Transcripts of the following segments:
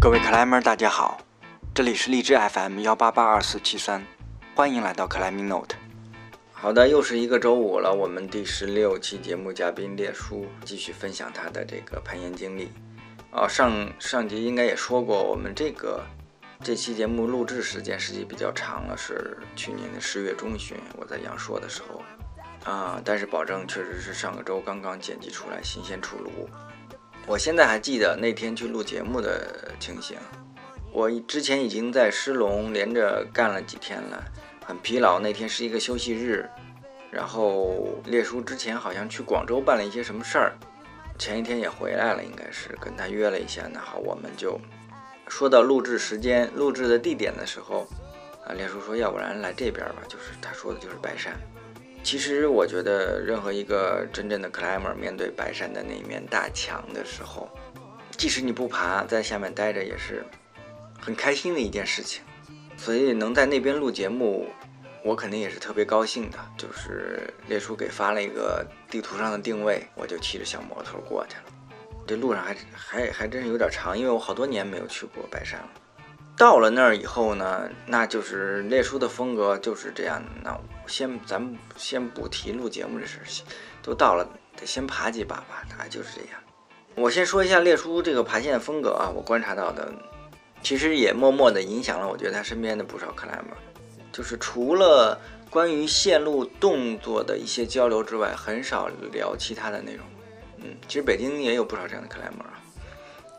各位克莱们，大家好，这里是荔枝 FM 幺八八二四七三，欢迎来到克莱米 Note。好的，又是一个周五了，我们第十六期节目嘉宾列叔继续分享他的这个攀岩经历。哦，上上集应该也说过，我们这个这期节目录制时间实际比较长了，是去年的十月中旬，我在阳朔的时候啊，但是保证确实是上个周刚刚剪辑出来，新鲜出炉。我现在还记得那天去录节目的情形。我之前已经在狮龙连着干了几天了，很疲劳。那天是一个休息日，然后列叔之前好像去广州办了一些什么事儿，前一天也回来了，应该是跟他约了一下。那好，我们就说到录制时间、录制的地点的时候，啊，列叔说要不然来这边吧，就是他说的就是白山。其实我觉得，任何一个真正的 climber 面对白山的那一面大墙的时候，即使你不爬，在下面待着也是很开心的一件事情。所以能在那边录节目，我肯定也是特别高兴的。就是列叔给发了一个地图上的定位，我就骑着小摩托过去了。这路上还还还真是有点长，因为我好多年没有去过白山了。到了那儿以后呢，那就是列叔的风格就是这样。那先咱们先不提录节目这事儿，都到了得先爬几把吧，他就是这样。我先说一下列叔这个爬线风格啊，我观察到的，其实也默默的影响了我觉得他身边的不少克莱姆，就是除了关于线路动作的一些交流之外，很少聊其他的内容。嗯，其实北京也有不少这样的克莱姆啊。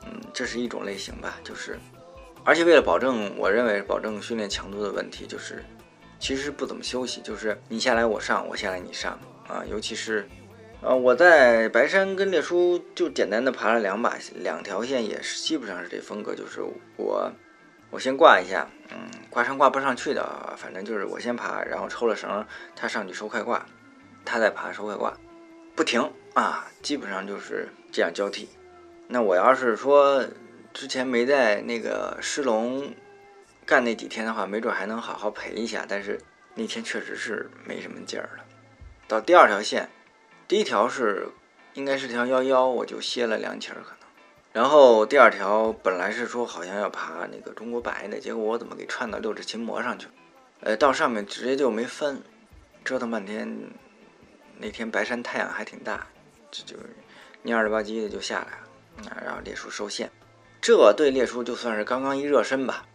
嗯，这是一种类型吧，就是。而且为了保证，我认为保证训练强度的问题，就是其实不怎么休息，就是你下来我上，我下来你上啊。尤其是，呃，我在白山跟列叔就简单的爬了两把两条线，也是基本上是这风格，就是我我先挂一下，嗯，挂上挂不上去的，反正就是我先爬，然后抽了绳，他上去收快挂，他再爬收快挂，不停啊，基本上就是这样交替。那我要是说。之前没在那个狮龙干那几天的话，没准还能好好陪一下。但是那天确实是没什么劲儿了。到第二条线，第一条是应该是条幺幺，我就歇了两起儿可能。然后第二条本来是说好像要爬那个中国白的，结果我怎么给串到六指琴魔上去了？呃，到上面直接就没分，折腾半天。那天白山太阳还挺大，这就蔫了吧唧的就下来了。啊，然后列叔收线。这对列叔就算是刚刚一热身吧，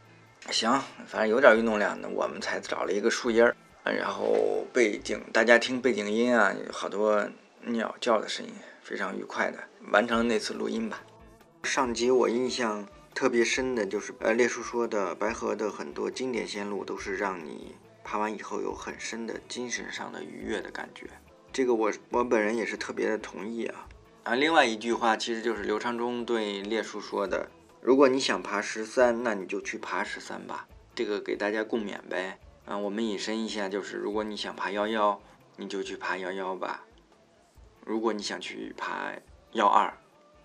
行，反正有点运动量的，我们才找了一个树荫儿，然后背景大家听背景音啊，好多鸟叫的声音，非常愉快的完成那次录音吧。上集我印象特别深的就是，呃，列叔说的白河的很多经典线路都是让你爬完以后有很深的精神上的愉悦的感觉，这个我我本人也是特别的同意啊。啊，另外一句话其实就是刘长忠对列叔说的：“如果你想爬十三，那你就去爬十三吧。”这个给大家共勉呗。啊，我们引申一下，就是如果你想爬幺幺，你就去爬幺幺吧；如果你想去爬幺二，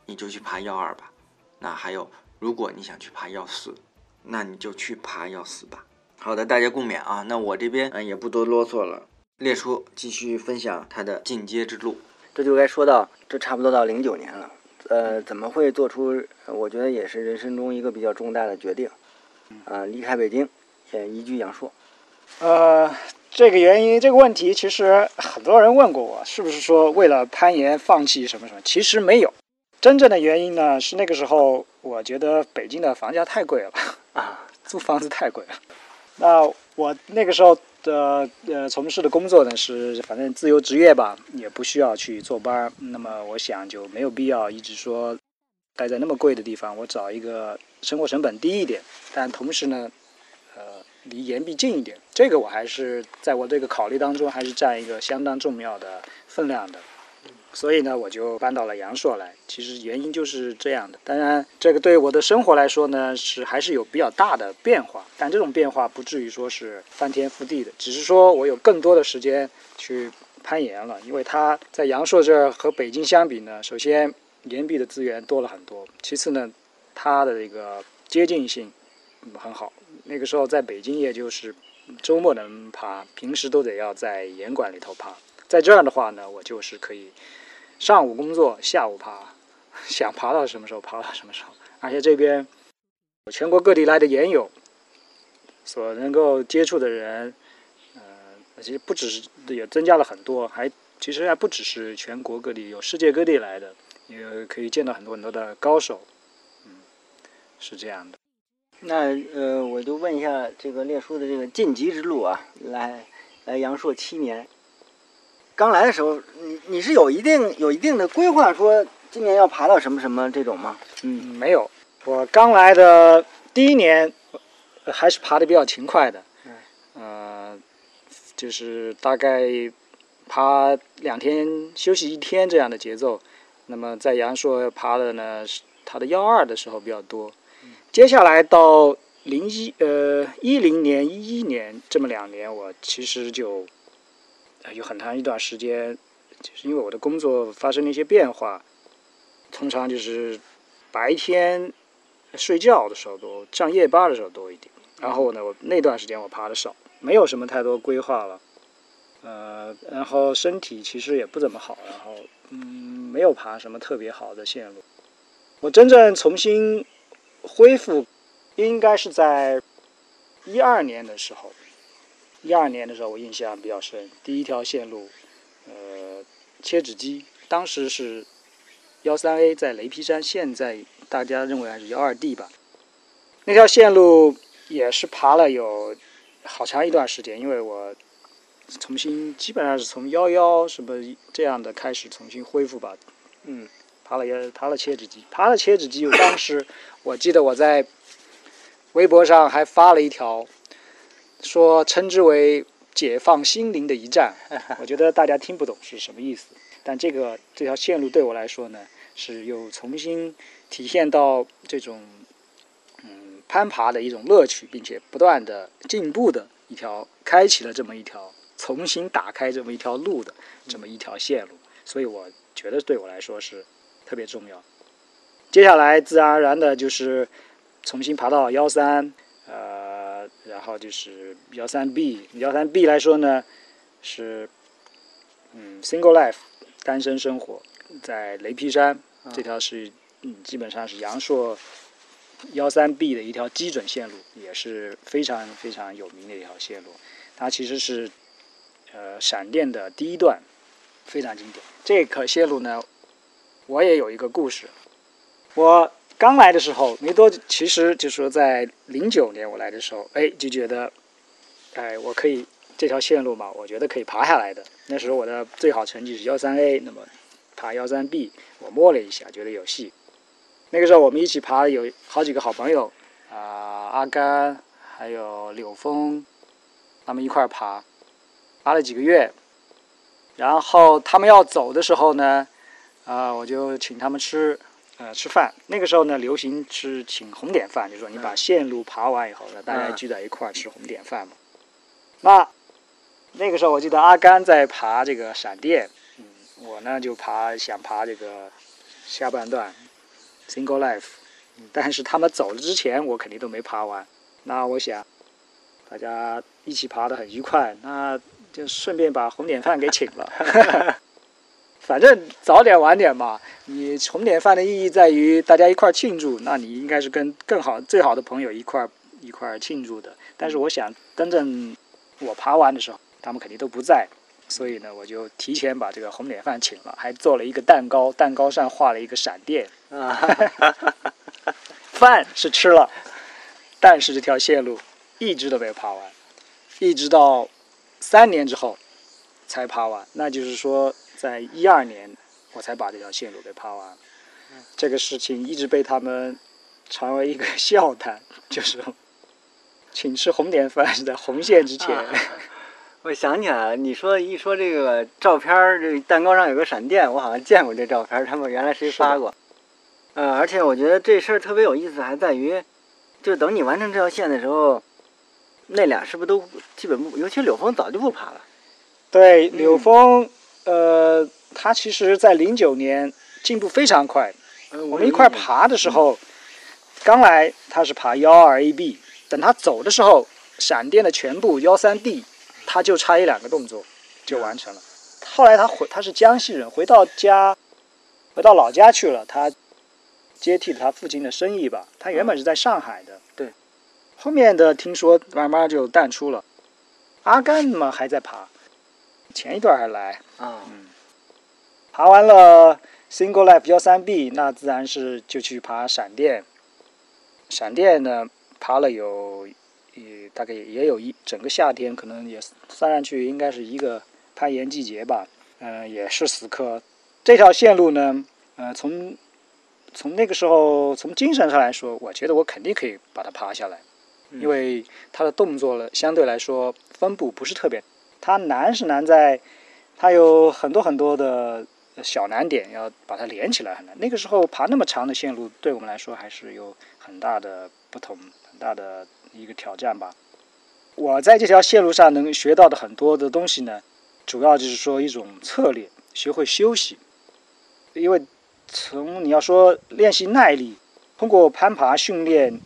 你就去爬幺二吧。那还有，如果你想去爬幺四，那你就去爬幺四吧。好的，大家共勉啊。那我这边嗯也不多啰嗦了，列叔继续分享他的进阶之路。这就该说到，这差不多到零九年了，呃，怎么会做出？我觉得也是人生中一个比较重大的决定，啊，离开北京，也移居阳朔。呃，这个原因，这个问题，其实很多人问过我，是不是说为了攀岩放弃什么什么？其实没有，真正的原因呢，是那个时候我觉得北京的房价太贵了啊，租房子太贵了。那我那个时候。的呃，从事的工作呢是反正自由职业吧，也不需要去坐班。那么我想就没有必要一直说待在那么贵的地方。我找一个生活成本低一点，但同时呢，呃，离岩壁近一点。这个我还是在我这个考虑当中还是占一个相当重要的分量的。所以呢，我就搬到了阳朔来。其实原因就是这样的。当然，这个对我的生活来说呢，是还是有比较大的变化。但这种变化不至于说是翻天覆地的，只是说我有更多的时间去攀岩了。因为它在阳朔这儿和北京相比呢，首先岩壁的资源多了很多，其次呢，它的这个接近性很好。那个时候在北京，也就是周末能爬，平时都得要在岩馆里头爬。在这儿的话呢，我就是可以。上午工作，下午爬，想爬到什么时候爬到什么时候。而且这边全国各地来的研友所能够接触的人，呃，其实不只是也增加了很多，还其实还不只是全国各地，有世界各地来的，也可以见到很多很多的高手，嗯，是这样的。那呃，我就问一下这个列叔的这个晋级之路啊，来来阳朔七年，刚来的时候，你你是有一定有一定的规划，说今年要爬到什么什么这种吗？嗯，没有。我刚来的第一年，还是爬的比较勤快的，嗯，呃，就是大概爬两天休息一天这样的节奏。那么在阳朔爬的呢，是它的幺二的时候比较多。接下来到零一呃一零年一一年这么两年，我其实就有很长一段时间，就是因为我的工作发生了一些变化，通常就是白天睡觉的时候多，上夜班的时候多一点。然后呢，我那段时间我爬的少，没有什么太多规划了，呃，然后身体其实也不怎么好，然后嗯，没有爬什么特别好的线路。我真正重新。恢复应该是在一二年的时候，一二年的时候我印象比较深。第一条线路，呃，切纸机，当时是幺三 A 在雷劈山，现在大家认为还是幺二 D 吧。那条线路也是爬了有好长一段时间，因为我重新基本上是从幺幺什么这样的开始重新恢复吧，嗯。爬了也爬了切纸机，爬了切纸机。我当时我记得我在微博上还发了一条，说称之为解放心灵的一站。我觉得大家听不懂是什么意思，但这个这条线路对我来说呢，是又重新体现到这种嗯攀爬的一种乐趣，并且不断的进步的一条，开启了这么一条重新打开这么一条路的这么一条线路。所以我觉得对我来说是。特别重要。接下来自然而然的就是重新爬到幺三，呃，然后就是幺三 B。幺三 B 来说呢，是嗯，single life，单身生活，在雷劈山这条是嗯，基本上是阳朔幺三 B 的一条基准线路，也是非常非常有名的一条线路。它其实是呃闪电的第一段，非常经典。这个线路呢。我也有一个故事。我刚来的时候没多，其实就说在零九年我来的时候，哎，就觉得，哎，我可以这条线路嘛，我觉得可以爬下来的。那时候我的最好成绩是幺三 A，那么爬幺三 B，我摸了一下，觉得有戏。那个时候我们一起爬，有好几个好朋友啊，阿甘还有柳峰，他们一块爬，爬了几个月。然后他们要走的时候呢。啊，我就请他们吃，呃，吃饭。那个时候呢，流行吃请红点饭，就是说你把线路爬完以后呢，大家聚在一块儿吃红点饭嘛。那那个时候，我记得阿甘在爬这个闪电，嗯，我呢就爬想爬这个下半段 single life，但是他们走了之前，我肯定都没爬完。那我想大家一起爬得很愉快，那就顺便把红点饭给请了。反正早点晚点嘛，你红点饭的意义在于大家一块庆祝，那你应该是跟更好、最好的朋友一块一块庆祝的。但是我想，真正我爬完的时候，他们肯定都不在，所以呢，我就提前把这个红点饭请了，还做了一个蛋糕，蛋糕上画了一个闪电。啊，饭是吃了，但是这条线路一直都没有爬完，一直到三年之后才爬完。那就是说。在一二年，我才把这条线路给爬完。这个事情一直被他们传为一个笑谈，就是请吃红点饭是在红线之前。我想起来了，你说一说这个照片儿，这蛋糕上有个闪电，我好像见过这照片儿，他们原来谁发过？呃，而且我觉得这事儿特别有意思，还在于，就等你完成这条线的时候，那俩是不是都基本不？尤其柳峰早就不爬了。对，柳峰。呃，他其实，在零九年进步非常快。我们一块爬的时候，刚来他是爬幺二 AB，等他走的时候，闪电的全部幺三 D，他就差一两个动作就完成了。后来他回，他是江西人，回到家，回到老家去了。他接替了他父亲的生意吧。他原本是在上海的，对。后面的听说慢慢就淡出了。阿甘嘛还在爬，前一段还来啊，嗯，爬完了 Single Life 幺三 B，那自然是就去爬闪电。闪电呢，爬了有，也大概也有一整个夏天，可能也算上去应该是一个攀岩季节吧。嗯，也是死磕。这条线路呢，呃，从从那个时候从精神上来说，我觉得我肯定可以把它爬下来，因为它的动作了相对来说分布不是特别。它难是难在，它有很多很多的小难点，要把它连起来很难。那个时候爬那么长的线路，对我们来说还是有很大的不同，很大的一个挑战吧。我在这条线路上能学到的很多的东西呢。主要就是说一种策略，学会休息。因为从你要说练习耐力，通过攀爬训练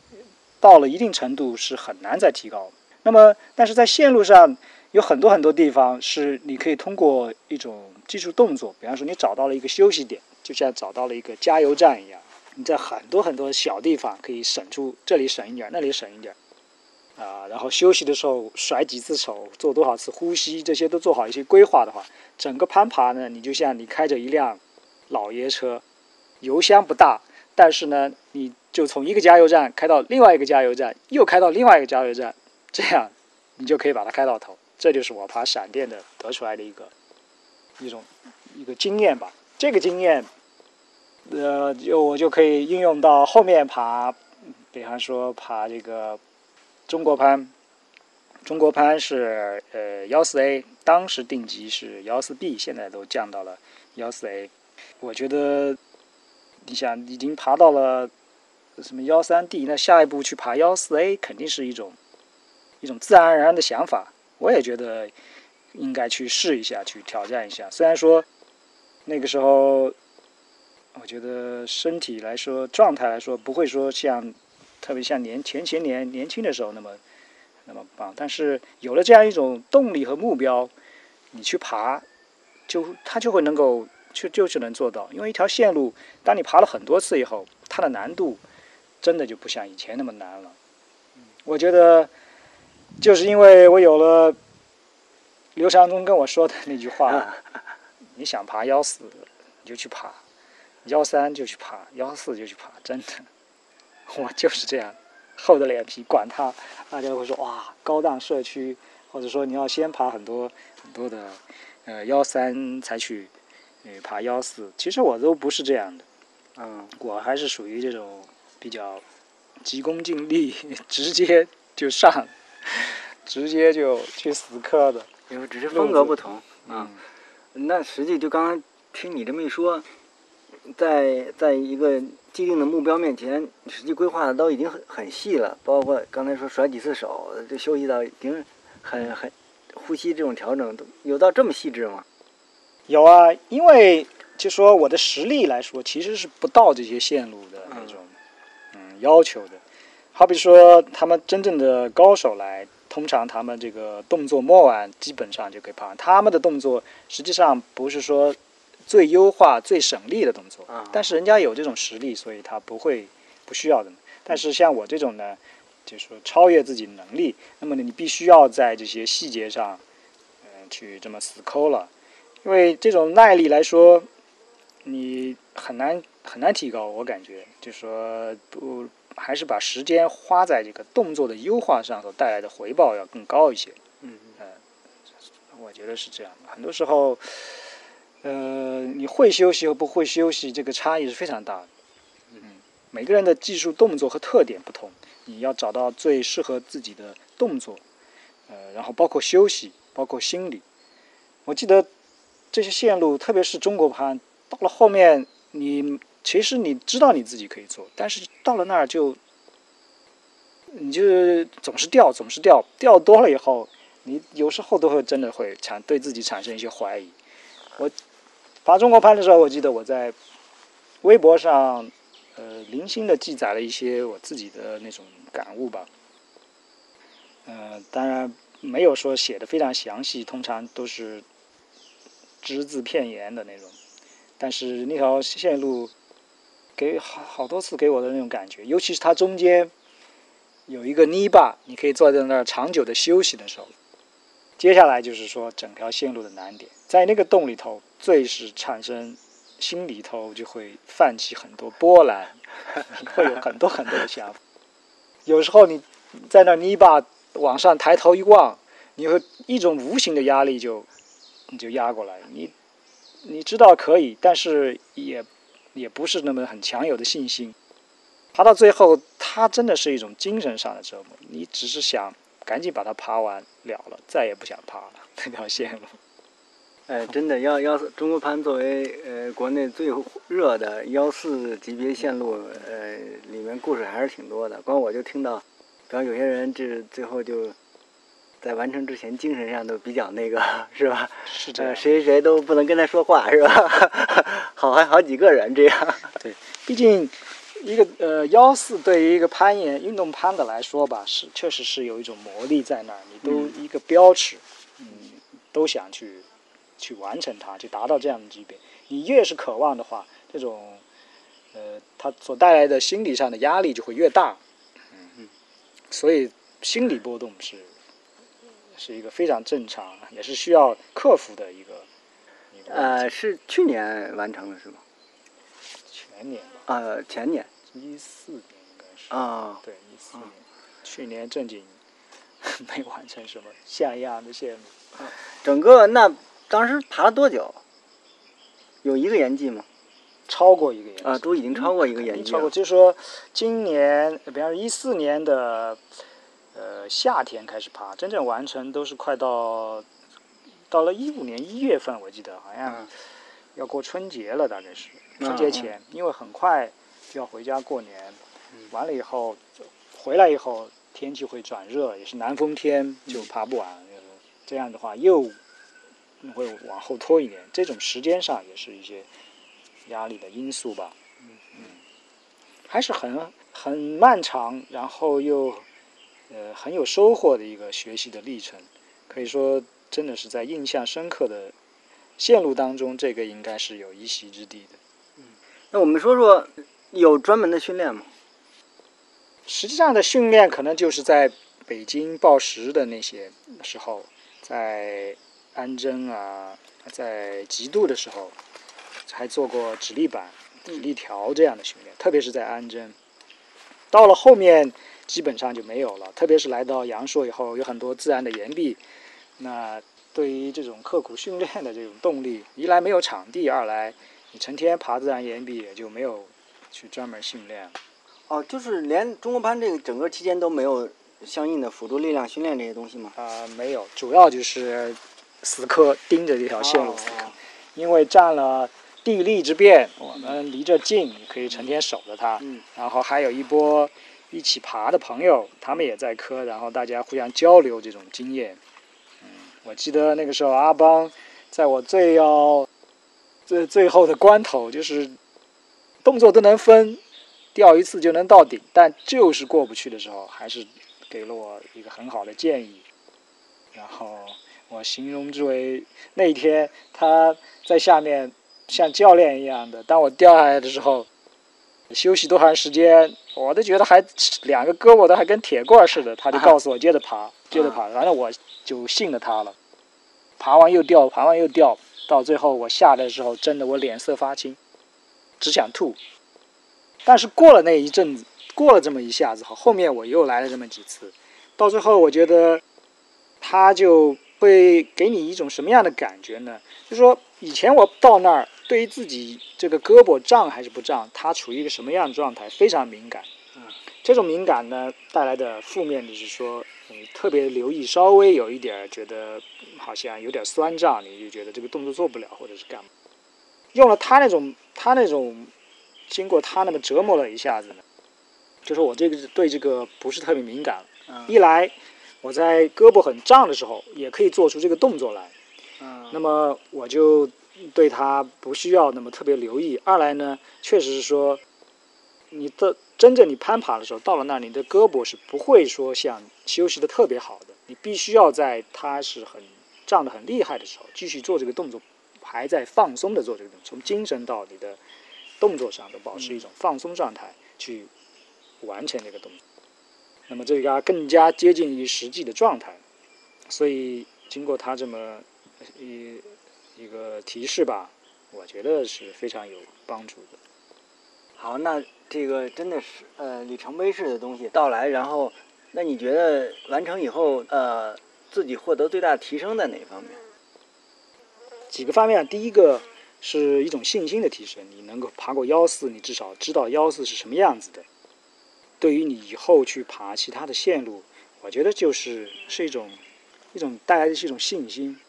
到了一定程度是很难再提高。那么，但是在线路上有很多很多地方是你可以通过一种技术动作，比方说你找到了一个休息点，就像找到了一个加油站一样，你在很多很多小地方可以省出这里省一点，那里省一点。啊，然后休息的时候甩几次手，做多少次呼吸，这些都做好一些规划的话，整个攀爬呢，你就像你开着一辆老爷车，油箱不大，但是呢，你就从一个加油站开到另外一个加油站，又开到另外一个加油站，这样你就可以把它开到头。这就是我爬闪电的得出来的一个一种一个经验吧。这个经验，呃，就我就可以应用到后面爬，比方说爬这个。中国攀，中国攀是呃幺四 A，当时定级是幺四 B，现在都降到了幺四 A。我觉得，你想已经爬到了什么幺三 D，那下一步去爬幺四 A，肯定是一种一种自然而然的想法。我也觉得应该去试一下，去挑战一下。虽然说那个时候，我觉得身体来说，状态来说，不会说像。特别像年前前年年轻的时候那么那么棒，但是有了这样一种动力和目标，你去爬，就它就会能够就就是能做到。因为一条线路，当你爬了很多次以后，它的难度真的就不像以前那么难了。我觉得就是因为我有了刘长东跟我说的那句话：你想爬幺四你就去爬，幺三就去爬，幺四就去爬，真的。我就是这样，厚着脸皮管他，大家会说哇，高档社区，或者说你要先爬很多很多的，呃幺三才去，呃爬幺四，其实我都不是这样的，嗯，我还是属于这种比较急功近利，直接就上，直接就去死磕的，因为只是风格不同，嗯，那实际就刚刚听你这么一说。在在一个既定的目标面前，实际规划的都已经很很细了，包括刚才说甩几次手，这休息到已经很很呼吸这种调整都有到这么细致吗？有啊，因为就说我的实力来说，其实是不到这些线路的那种嗯要求的。好比说他们真正的高手来，通常他们这个动作摸完，基本上就可以爬。他们的动作实际上不是说。最优化、最省力的动作，但是人家有这种实力，所以他不会不需要的。但是像我这种呢，就是说超越自己能力，那么呢，你必须要在这些细节上，嗯，去这么死抠了。因为这种耐力来说，你很难很难提高。我感觉，就说不还是把时间花在这个动作的优化上所带来的回报要更高一些。嗯嗯，我觉得是这样的。很多时候。呃，你会休息和不会休息，这个差异是非常大的。嗯，每个人的技术动作和特点不同，你要找到最适合自己的动作。呃，然后包括休息，包括心理。我记得这些线路，特别是中国盘，到了后面，你其实你知道你自己可以做，但是到了那儿就，你就总是掉，总是掉，掉多了以后，你有时候都会真的会产对自己产生一些怀疑。我。爬中国攀的时候，我记得我在微博上，呃，零星的记载了一些我自己的那种感悟吧。呃，当然没有说写的非常详细，通常都是只字片言的那种。但是那条线路，给好好多次给我的那种感觉，尤其是它中间有一个泥巴，你可以坐在那儿长久的休息的时候。接下来就是说整条线路的难点，在那个洞里头，最是产生心里头就会泛起很多波澜，会有很多很多的想法。有时候你在那泥巴往上抬头一望，你会一种无形的压力就你就压过来，你你知道可以，但是也也不是那么很强有的信心。爬到最后，它真的是一种精神上的折磨，你只是想。赶紧把它爬完了了，再也不想爬了那条线路。哎，真的，幺幺四中国攀作为呃国内最热的幺四级别线路，呃，里面故事还是挺多的。光我就听到，比方有些人这最后就在完成之前精神上都比较那个，是吧？是这样。谁谁都不能跟他说话，是吧？好还好几个人这样。对，毕竟。一个呃幺四对于一个攀岩运动攀的来说吧，是确实是有一种魔力在那儿，你都一个标尺，嗯，都想去去完成它，去达到这样的级别。你越是渴望的话，这种呃它所带来的心理上的压力就会越大，嗯嗯，所以心理波动是是一个非常正常，也是需要克服的一个。呃，是去年完成的是吗？前年。呃，前年。一四年应该是啊，对一四年，去年正经没完成什么像样的线路。整个那当时爬了多久？有一个延季吗？超过一个延季啊，都已经超过一个延季超过，就是说今年，比方说一四年的呃夏天开始爬，真正完成都是快到到了一五年一月份，我记得好像要过春节了，大概是春节前，因为很快。就要回家过年，完了以后回来以后天气会转热，也是南风天，就爬不完。这样的话又会往后拖一年，这种时间上也是一些压力的因素吧。嗯嗯，还是很很漫长，然后又呃很有收获的一个学习的历程。可以说真的是在印象深刻的线路当中，这个应该是有一席之地的。嗯，那我们说说。有专门的训练吗？实际上的训练可能就是在北京报时的那些时候，在安贞啊，在极度的时候，还做过指力板、直立条这样的训练，特别是在安贞。到了后面基本上就没有了，特别是来到阳朔以后，有很多自然的岩壁，那对于这种刻苦训练的这种动力，一来没有场地，二来你成天爬自然岩壁也就没有。去专门训练，哦，就是连中国攀这个整个期间都没有相应的辅助力量训练这些东西吗？啊，没有，主要就是死磕盯着这条线路死磕，因为占了地利之便，我们离着近，可以成天守着它。嗯。然后还有一波一起爬的朋友，他们也在磕，然后大家互相交流这种经验。嗯，我记得那个时候阿邦，在我最要最最后的关头，就是。动作都能分，掉一次就能到顶，但就是过不去的时候，还是给了我一个很好的建议。然后我形容之为那一天他在下面像教练一样的，当我掉下来的时候，休息多长时间，我都觉得还两个胳膊都还跟铁棍似的，他就告诉我接着爬，接着爬，反正我就信了他了。爬完又掉，爬完又掉，到最后我下来的时候，真的我脸色发青。只想吐，但是过了那一阵子，过了这么一下子后，后面我又来了这么几次，到最后我觉得，他就会给你一种什么样的感觉呢？就说以前我到那儿，对于自己这个胳膊胀还是不胀，他处于一个什么样的状态，非常敏感。嗯，这种敏感呢带来的负面就是说，你特别留意，稍微有一点觉得好像有点酸胀，你就觉得这个动作做不了，或者是干嘛。用了他那种，他那种，经过他那么折磨了一下子呢，就是我这个对这个不是特别敏感。一来我在胳膊很胀的时候也可以做出这个动作来。那么我就对他不需要那么特别留意。二来呢，确实是说，你的真正你攀爬的时候，到了那儿，你的胳膊是不会说像休息的特别好的。你必须要在它是很胀得很厉害的时候，继续做这个动作。还在放松的做这个动作，从精神到你的动作上都保持一种放松状态去完成这个动作。那么这个更加接近于实际的状态。所以经过他这么一一个提示吧，我觉得是非常有帮助的。好，那这个真的是呃里程碑式的东西到来，然后那你觉得完成以后呃自己获得最大提升在哪一方面？几个方面，第一个是一种信心的提升，你能够爬过幺四，你至少知道幺四是什么样子的。对于你以后去爬其他的线路，我觉得就是是一种一种带来的是一种信心。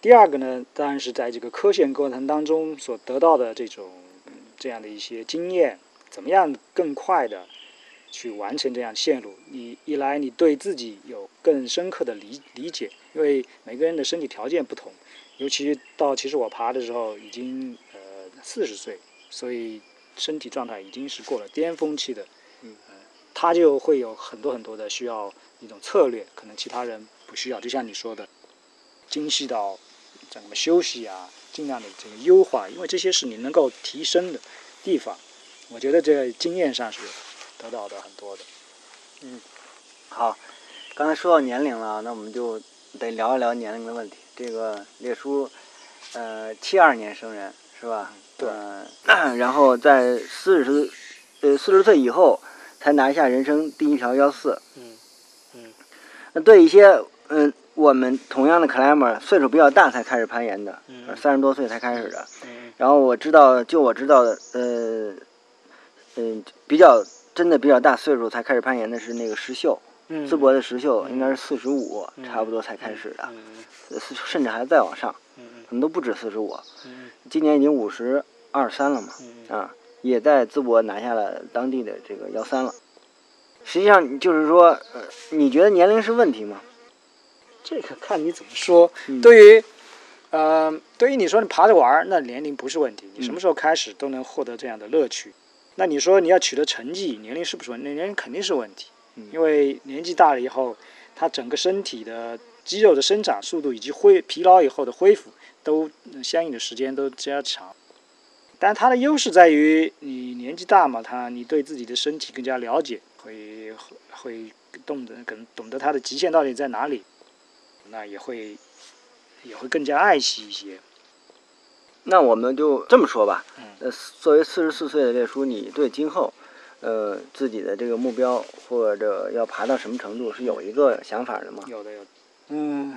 第二个呢，当然是在这个科线过程当中所得到的这种这样的一些经验，怎么样更快的去完成这样线路？你一来你对自己有更深刻的理理解，因为每个人的身体条件不同。尤其到其实我爬的时候已经呃四十岁，所以身体状态已经是过了巅峰期的，嗯，他就会有很多很多的需要一种策略，可能其他人不需要。就像你说的，精细到怎么休息啊，尽量的这个优化，因为这些是你能够提升的地方。我觉得这个经验上是得到的很多的。嗯，好，刚才说到年龄了，那我们就得聊一聊年龄的问题。这个列叔，呃，七二年生人是吧？对。然后在四十，呃，四十岁以后才拿下人生第一条幺四。嗯嗯。那对一些嗯，我们同样的 climber，岁数比较大才开始攀岩的，三十多岁才开始的。嗯。然后我知道，就我知道的，呃，嗯，比较真的比较大岁数才开始攀岩的是那个石秀。淄博的石秀应该是四十五，差不多才开始的，甚至还再往上，可能都不止四十五。今年已经五十二三了嘛，啊，也在淄博拿下了当地的这个幺三了。实际上就是说，呃，你觉得年龄是问题吗？这个看你怎么说。对于，呃，对于你说你爬着玩，那年龄不是问题，你什么时候开始都能获得这样的乐趣。那你说你要取得成绩，年龄是不是问题？那年龄肯定是问题。因为年纪大了以后，他整个身体的肌肉的生长速度以及恢疲劳以后的恢复，都相应的时间都加长。但它的优势在于你年纪大嘛，他你对自己的身体更加了解，会会懂得更懂得它的极限到底在哪里，那也会也会更加爱惜一些。那我们就这么说吧，呃，作为四十四岁的列叔，你对今后？呃，自己的这个目标或者要爬到什么程度是有一个想法的吗？有的，有的。嗯，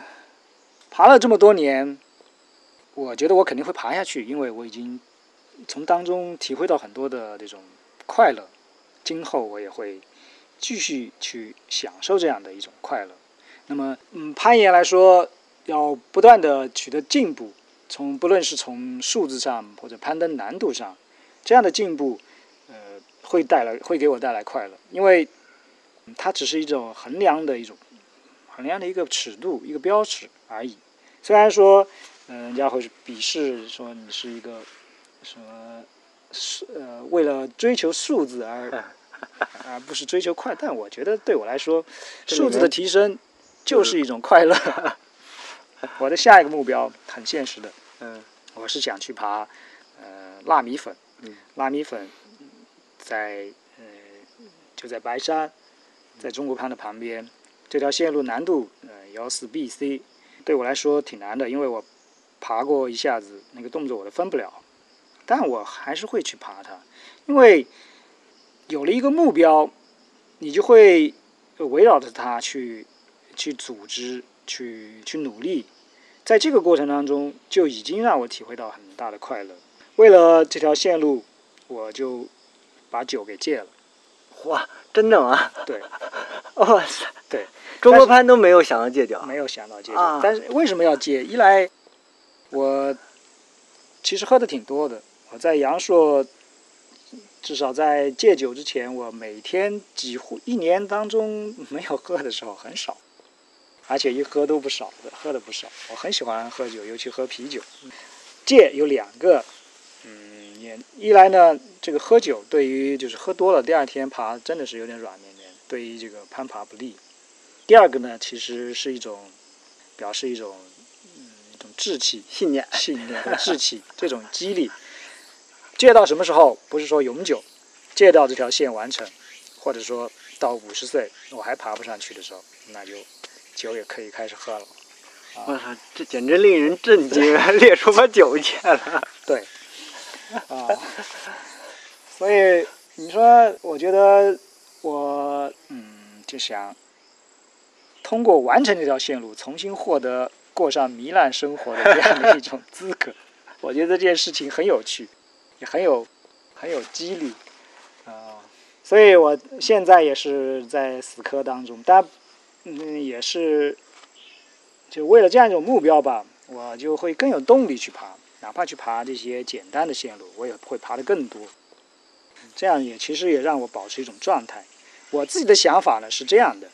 爬了这么多年，我觉得我肯定会爬下去，因为我已经从当中体会到很多的这种快乐。今后我也会继续去享受这样的一种快乐。那么，嗯，攀岩来说，要不断的取得进步，从不论是从数字上或者攀登难度上，这样的进步。呃会带来，会给我带来快乐，因为它只是一种衡量的一种衡量的一个尺度，一个标尺而已。虽然说，嗯，人家会鄙视说你是一个什么是呃为了追求数字而 而不是追求快，但我觉得对我来说，数字的提升就是一种快乐。我的下一个目标很现实的，嗯，我是想去爬呃腊米粉，嗯，腊米粉。在呃，就在白山，在中国攀的旁边，这条线路难度呃幺四 B C，对我来说挺难的，因为我爬过一下子，那个动作我都分不了，但我还是会去爬它，因为有了一个目标，你就会围绕着它去去组织，去去努力，在这个过程当中就已经让我体会到很大的快乐。为了这条线路，我就。把酒给戒了，哇，真的吗？对，哇塞，对，中国攀都没有想到戒酒，没有想到戒酒，但是为什么要戒？一来，我其实喝的挺多的，我在阳朔，至少在戒酒之前，我每天几乎一年当中没有喝的时候很少，而且一喝都不少的，喝的不少。我很喜欢喝酒，尤其喝啤酒。戒有两个。嗯一来呢，这个喝酒对于就是喝多了，第二天爬真的是有点软绵绵，对于这个攀爬不利。第二个呢，其实是一种表示一种嗯一种志气、信念、信念和志气这种激励。戒到什么时候？不是说永久，戒到这条线完成，或者说到五十岁我还爬不上去的时候，那就酒也可以开始喝了。我操，这简直令人震惊啊！列出把酒戒了。对，啊，所以你说，我觉得我嗯，就想通过完成这条线路，重新获得过上糜烂生活的这样的一种 资格。我觉得这件事情很有趣，也很有很有激励啊。所以我现在也是在死磕当中，但嗯，也是。就为了这样一种目标吧，我就会更有动力去爬，哪怕去爬这些简单的线路，我也会爬得更多。这样也其实也让我保持一种状态。我自己的想法呢是这样的：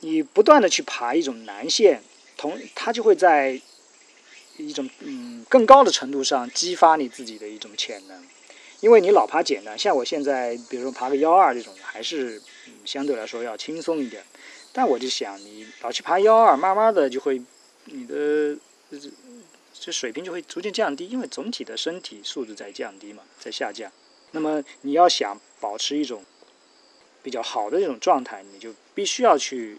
你不断的去爬一种难线，同它就会在一种嗯更高的程度上激发你自己的一种潜能。因为你老爬简单，像我现在，比如说爬个幺二这种，还是相对来说要轻松一点。但我就想，你老去爬幺二，慢慢的就会，你的这这水平就会逐渐降低，因为总体的身体素质在降低嘛，在下降。那么你要想保持一种比较好的这种状态，你就必须要去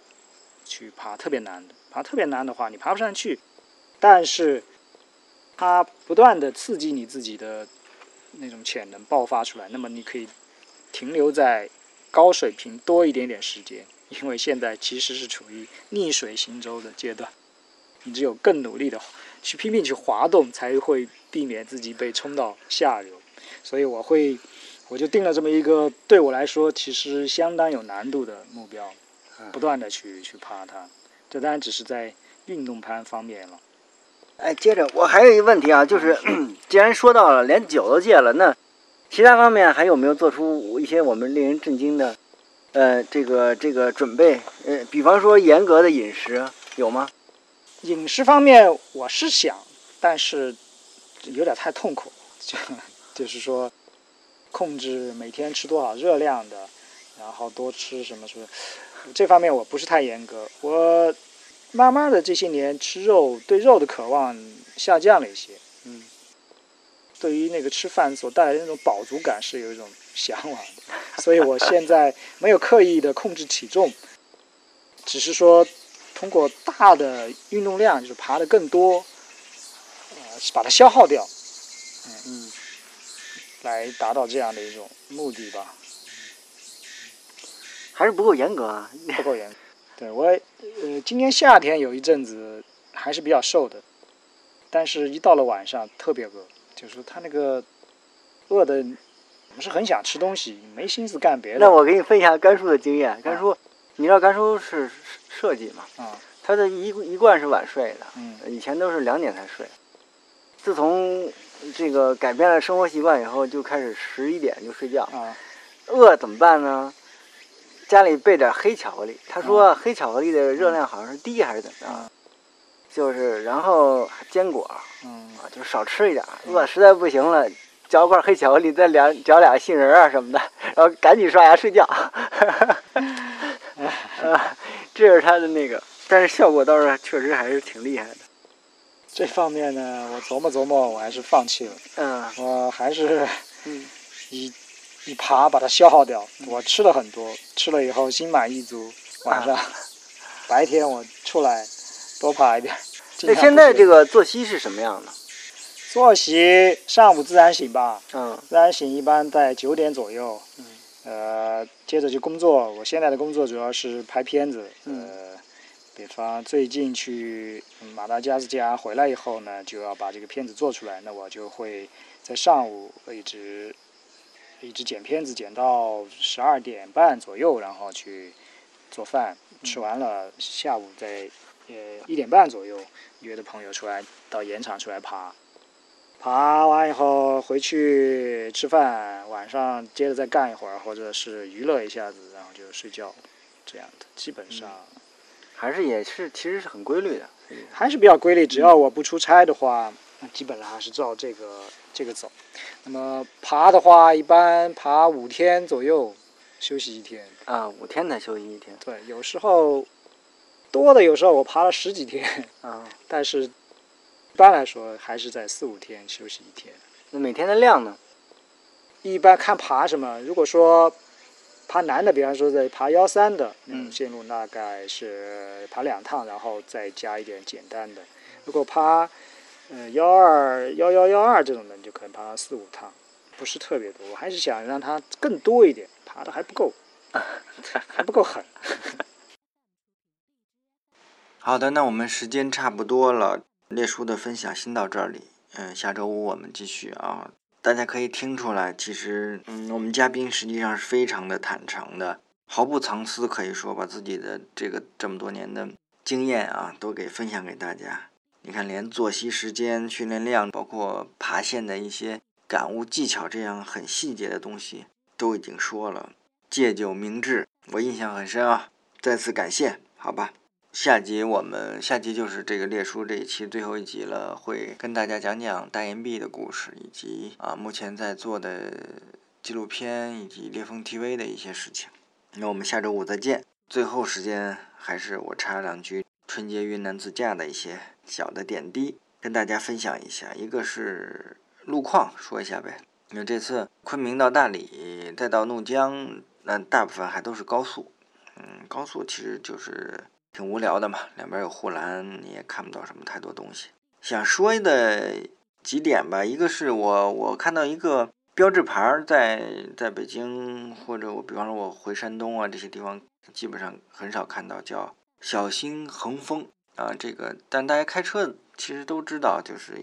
去爬特别难的。爬特别难的话，你爬不上去，但是它不断的刺激你自己的那种潜能爆发出来，那么你可以停留在高水平多一点点时间。因为现在其实是处于逆水行舟的阶段，你只有更努力的去拼命去滑动，才会避免自己被冲到下游。所以我会，我就定了这么一个对我来说其实相当有难度的目标，不断的去去爬它。这当然只是在运动攀方面了。哎，接着我还有一个问题啊，就是 既然说到了连酒都戒了，那其他方面还有没有做出一些我们令人震惊的？呃，这个这个准备，呃，比方说严格的饮食有吗？饮食方面我是想，但是有点太痛苦，就就是说控制每天吃多少热量的，然后多吃什么什么，这方面我不是太严格。我慢慢的这些年吃肉，对肉的渴望下降了一些。嗯，对于那个吃饭所带来的那种饱足感是有一种向往的。所以我现在没有刻意的控制体重，只是说通过大的运动量，就是爬的更多，呃，把它消耗掉，嗯嗯，来达到这样的一种目的吧。还是不够严格啊，不够严。对我，呃，今年夏天有一阵子还是比较瘦的，但是一到了晚上特别饿，就是他那个饿的。不是很想吃东西，没心思干别的。那我给你分享甘叔的经验。甘叔，你知道甘叔是设计嘛？啊。他的一一贯是晚睡的。嗯。以前都是两点才睡，自从这个改变了生活习惯以后，就开始十一点就睡觉。啊。饿怎么办呢？家里备点黑巧克力。他说黑巧克力的热量好像是低还是怎么着？就是，然后坚果。嗯。啊，就少吃一点。饿实在不行了。嚼块黑巧克力，再两嚼俩杏仁啊什么的，然后赶紧刷牙睡觉。啊 这是他的那个，但是效果倒是确实还是挺厉害的。这方面呢，我琢磨琢磨，我还是放弃了。嗯，我还是以以爬把它消耗掉。我吃了很多，吃了以后心满意足。晚上、白天我出来多爬一点。那现在这个作息是什么样的？作息上午自然醒吧，嗯，自然醒一般在九点左右，嗯，呃，接着就工作。我现在的工作主要是拍片子，呃，比方最近去马达加斯加回来以后呢，就要把这个片子做出来。那我就会在上午一直一直剪片子，剪到十二点半左右，然后去做饭，吃完了下午在呃一点半左右约的朋友出来到盐场出来爬。爬完以后回去吃饭，晚上接着再干一会儿，或者是娱乐一下子，然后就睡觉，这样的基本上还是也是其实是很规律的，还是比较规律。只要我不出差的话，基本上还是照这个这个走。那么爬的话，一般爬五天左右，休息一天。啊，五天才休息一天。对，有时候多的，有时候我爬了十几天。啊，但是。一般来说，还是在四五天休息一天。那每天的量呢？一般看爬什么，如果说爬难的，比方说在爬幺三的那种线路，大概是爬两趟，然后再加一点简单的。如果爬呃幺二幺幺幺二这种的，你就可能爬四五趟，不是特别多。我还是想让它更多一点，爬的还不够，还不够狠。好的，那我们时间差不多了，列叔的分享先到这里。嗯，下周五我们继续啊。大家可以听出来，其实嗯，我们嘉宾实际上是非常的坦诚的，毫不藏私，可以说把自己的这个这么多年的经验啊，都给分享给大家。你看，连作息时间、训练量，包括爬线的一些感悟技巧，这样很细节的东西都已经说了，戒酒明志，我印象很深啊。再次感谢，好吧。下集我们下集就是这个列书这一期最后一集了，会跟大家讲讲大岩壁的故事，以及啊目前在做的纪录片以及烈风 TV 的一些事情。那我们下周五再见。最后时间还是我插两句春节云南自驾的一些小的点滴，跟大家分享一下。一个是路况，说一下呗。因为这次昆明到大理再到怒江，那大部分还都是高速。嗯，高速其实就是。挺无聊的嘛，两边有护栏，你也看不到什么太多东西。想说的几点吧，一个是我我看到一个标志牌在在北京或者我比方说我回山东啊这些地方，基本上很少看到叫小心横风啊这个，但大家开车其实都知道，就是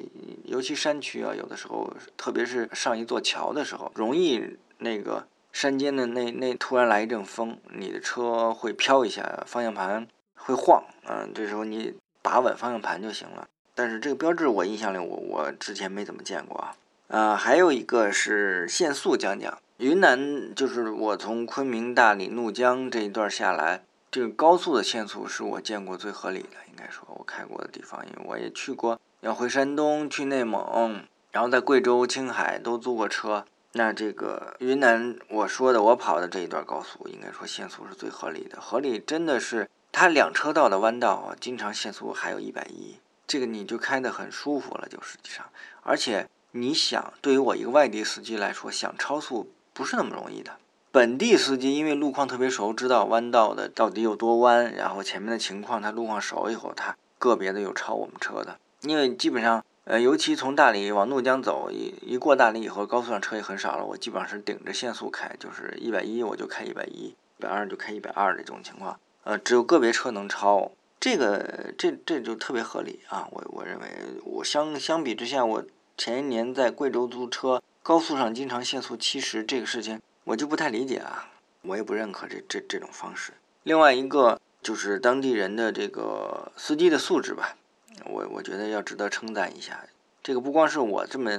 尤其山区啊，有的时候特别是上一座桥的时候，容易那个山间的那那突然来一阵风，你的车会飘一下，方向盘。会晃，嗯，这时候你把稳方向盘就行了。但是这个标志我印象里，我我之前没怎么见过啊。啊，还有一个是限速，讲讲云南，就是我从昆明、大理、怒江这一段下来，这个高速的限速是我见过最合理的，应该说我开过的地方，因为我也去过，要回山东、去内蒙，然后在贵州、青海都租过车。那这个云南，我说的我跑的这一段高速，应该说限速是最合理的，合理真的是。它两车道的弯道啊，经常限速还有一百一，这个你就开得很舒服了，就实际上，而且你想，对于我一个外地司机来说，想超速不是那么容易的。本地司机因为路况特别熟，知道弯道的到底有多弯，然后前面的情况，他路况熟以后，他个别的有超我们车的。因为基本上，呃，尤其从大理往怒江走，一一过大理以后，高速上车也很少了，我基本上是顶着限速开，就是一百一我就开一百一，一百二就开一百二的这种情况。呃，只有个别车能超，这个这这就特别合理啊！我我认为，我相相比之下，我前一年在贵州租车，高速上经常限速七十，这个事情我就不太理解啊，我也不认可这这这种方式。另外一个就是当地人的这个司机的素质吧，我我觉得要值得称赞一下。这个不光是我这么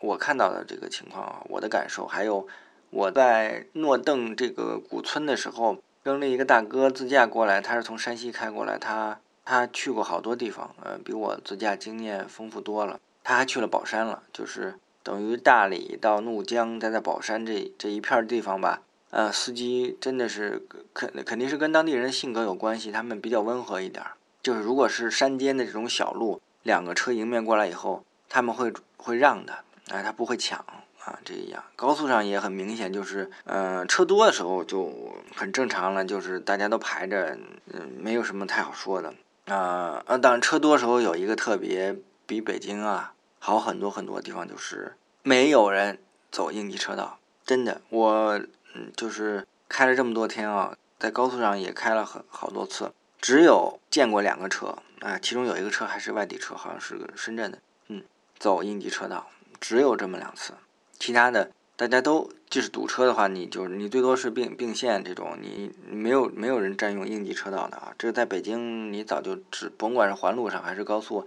我看到的这个情况啊，我的感受，还有我在诺邓这个古村的时候。跟了一个大哥自驾过来，他是从山西开过来，他他去过好多地方，呃，比我自驾经验丰富多了。他还去了宝山了，就是等于大理到怒江，再到宝山这这一片地方吧。呃，司机真的是肯肯定是跟当地人性格有关系，他们比较温和一点。就是如果是山间的这种小路，两个车迎面过来以后，他们会会让的，哎，他不会抢。啊，这一样高速上也很明显，就是，呃，车多的时候就很正常了，就是大家都排着，嗯，没有什么太好说的。啊，呃，当然车多的时候有一个特别比北京啊好很多很多地方，就是没有人走应急车道。真的，我嗯，就是开了这么多天啊，在高速上也开了很好多次，只有见过两个车啊，其中有一个车还是外地车，好像是个深圳的，嗯，走应急车道，只有这么两次。其他的大家都就是堵车的话，你就你最多是并并线这种，你没有没有人占用应急车道的啊。这个在北京，你早就只甭管是环路上还是高速，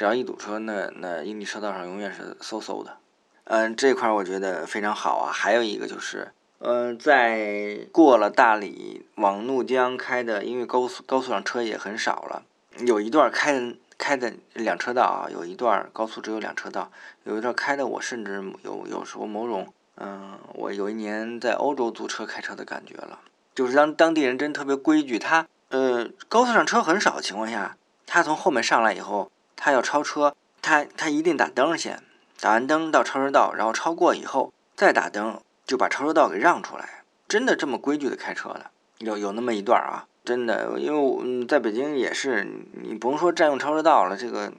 只要一堵车，那那应急车道上永远是嗖嗖的。嗯，这块我觉得非常好啊。还有一个就是，嗯，在过了大理往怒江开的，因为高速高速上车也很少了，有一段开的。开的两车道啊，有一段高速只有两车道，有一段开的我甚至有有时候某种，嗯，我有一年在欧洲租车开车的感觉了，就是当当地人真特别规矩，他呃高速上车很少的情况下，他从后面上来以后，他要超车，他他一定打灯先，打完灯到超车道，然后超过以后再打灯，就把超车道给让出来。真的这么规矩的开车的？有有那么一段啊，真的，因为嗯，在北京也是，你不用说占用超车道了，这个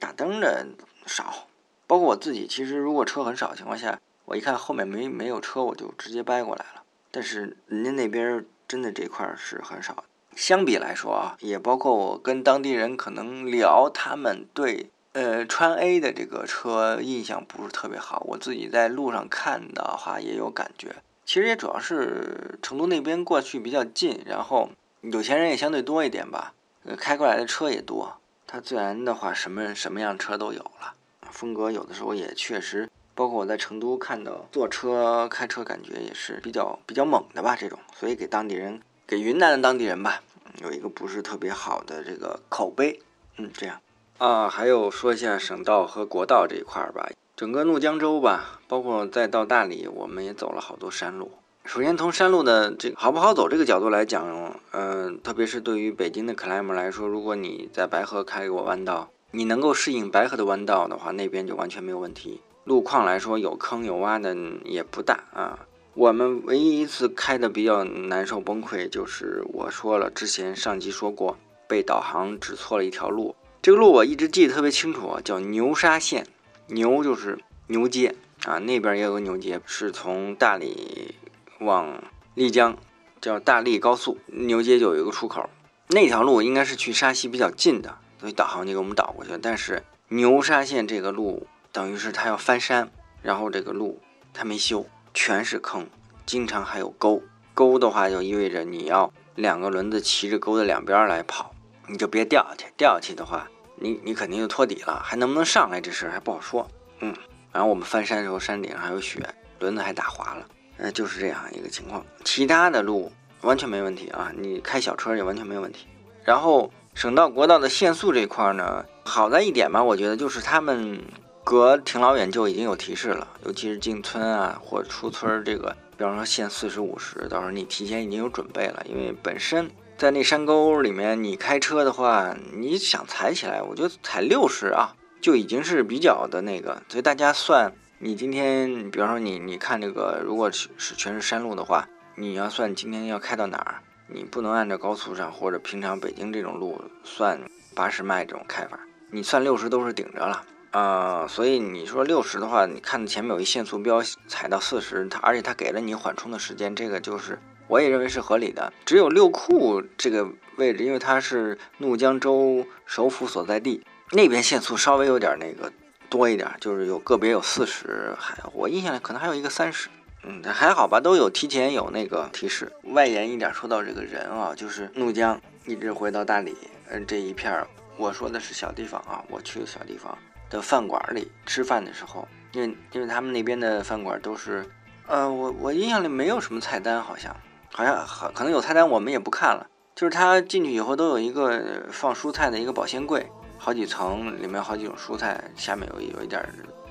打灯的少。包括我自己，其实如果车很少的情况下，我一看后面没没有车，我就直接掰过来了。但是人家那边真的这块是很少。相比来说啊，也包括我跟当地人可能聊，他们对呃川 A 的这个车印象不是特别好。我自己在路上看的话也有感觉。其实也主要是成都那边过去比较近，然后有钱人也相对多一点吧，呃开过来的车也多，它自然的话什么什么样车都有了。风格有的时候也确实，包括我在成都看到坐车开车，感觉也是比较比较猛的吧，这种，所以给当地人，给云南的当地人吧，有一个不是特别好的这个口碑，嗯，这样啊，还有说一下省道和国道这一块儿吧，整个怒江州吧，包括再到大理，我们也走了好多山路。首先从山路的这个好不好走这个角度来讲，嗯，特别是对于北京的 climber 来说，如果你在白河开过弯道。你能够适应白河的弯道的话，那边就完全没有问题。路况来说，有坑有洼的也不大啊。我们唯一一次开的比较难受崩溃，就是我说了之前上集说过，被导航指错了一条路。这个路我一直记得特别清楚，叫牛沙县。牛就是牛街啊，那边也有个牛街，是从大理往丽江，叫大荔高速，牛街就有一个出口。那条路应该是去沙溪比较近的。所以导航就给我们导过去了，但是牛沙县这个路等于是它要翻山，然后这个路它没修，全是坑，经常还有沟。沟的话就意味着你要两个轮子骑着沟的两边来跑，你就别掉下去，掉下去的话，你你肯定就托底了，还能不能上来这事还不好说。嗯，然后我们翻山的时候山顶上还有雪，轮子还打滑了，呃，就是这样一个情况。其他的路完全没问题啊，你开小车也完全没问题。然后。省道、国道的限速这块呢，好在一点吧，我觉得就是他们隔挺老远就已经有提示了，尤其是进村啊或出村这个，比方说限四十五十，到时候你提前已经有准备了，因为本身在那山沟里面，你开车的话，你想踩起来，我觉得踩六十啊就已经是比较的那个，所以大家算，你今天，比方说你你看这个，如果是是全是山路的话，你要算今天要开到哪儿。你不能按照高速上或者平常北京这种路算八十迈这种开法，你算六十都是顶着了啊。所以你说六十的话，你看前面有一限速标，踩到四十，它而且它给了你缓冲的时间，这个就是我也认为是合理的。只有六库这个位置，因为它是怒江州首府所在地，那边限速稍微有点那个多一点，就是有个别有四十，还我印象里可能还有一个三十。嗯，还好吧，都有提前有那个提示。外延一点说到这个人啊，就是怒江一直回到大理，嗯，这一片儿，我说的是小地方啊，我去的小地方饭馆里吃饭的时候，因为因为他们那边的饭馆都是，呃，我我印象里没有什么菜单，好像好像好可能有菜单，我们也不看了。就是他进去以后都有一个放蔬菜的一个保鲜柜，好几层，里面好几种蔬菜，下面有有一点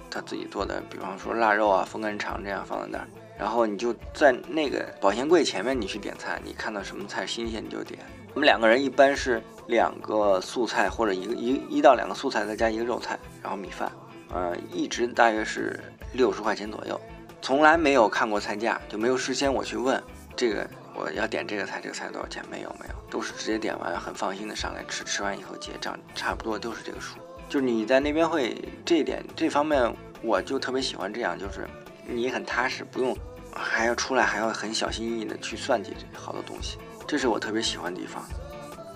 他自己做的，比方说腊肉啊、风干肠这样放在那儿。然后你就在那个保鲜柜前面，你去点菜，你看到什么菜新鲜你就点。我们两个人一般是两个素菜或者一个一一到两个素菜再加一个肉菜，然后米饭，呃，一直大约是六十块钱左右，从来没有看过菜价，就没有事先我去问这个我要点这个菜，这个菜多少钱？没有没有，都是直接点完很放心的上来吃，吃完以后结账，差不多都是这个数。就是你在那边会这一点这方面，我就特别喜欢这样，就是。你很踏实，不用还要出来，还要很小心翼翼的去算计这好多东西，这是我特别喜欢的地方。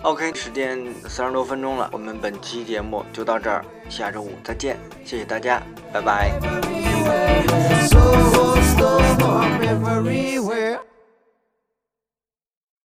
OK，时间三十多分钟了，我们本期节目就到这儿，下周五再见，谢谢大家，拜拜。So, so, so, so,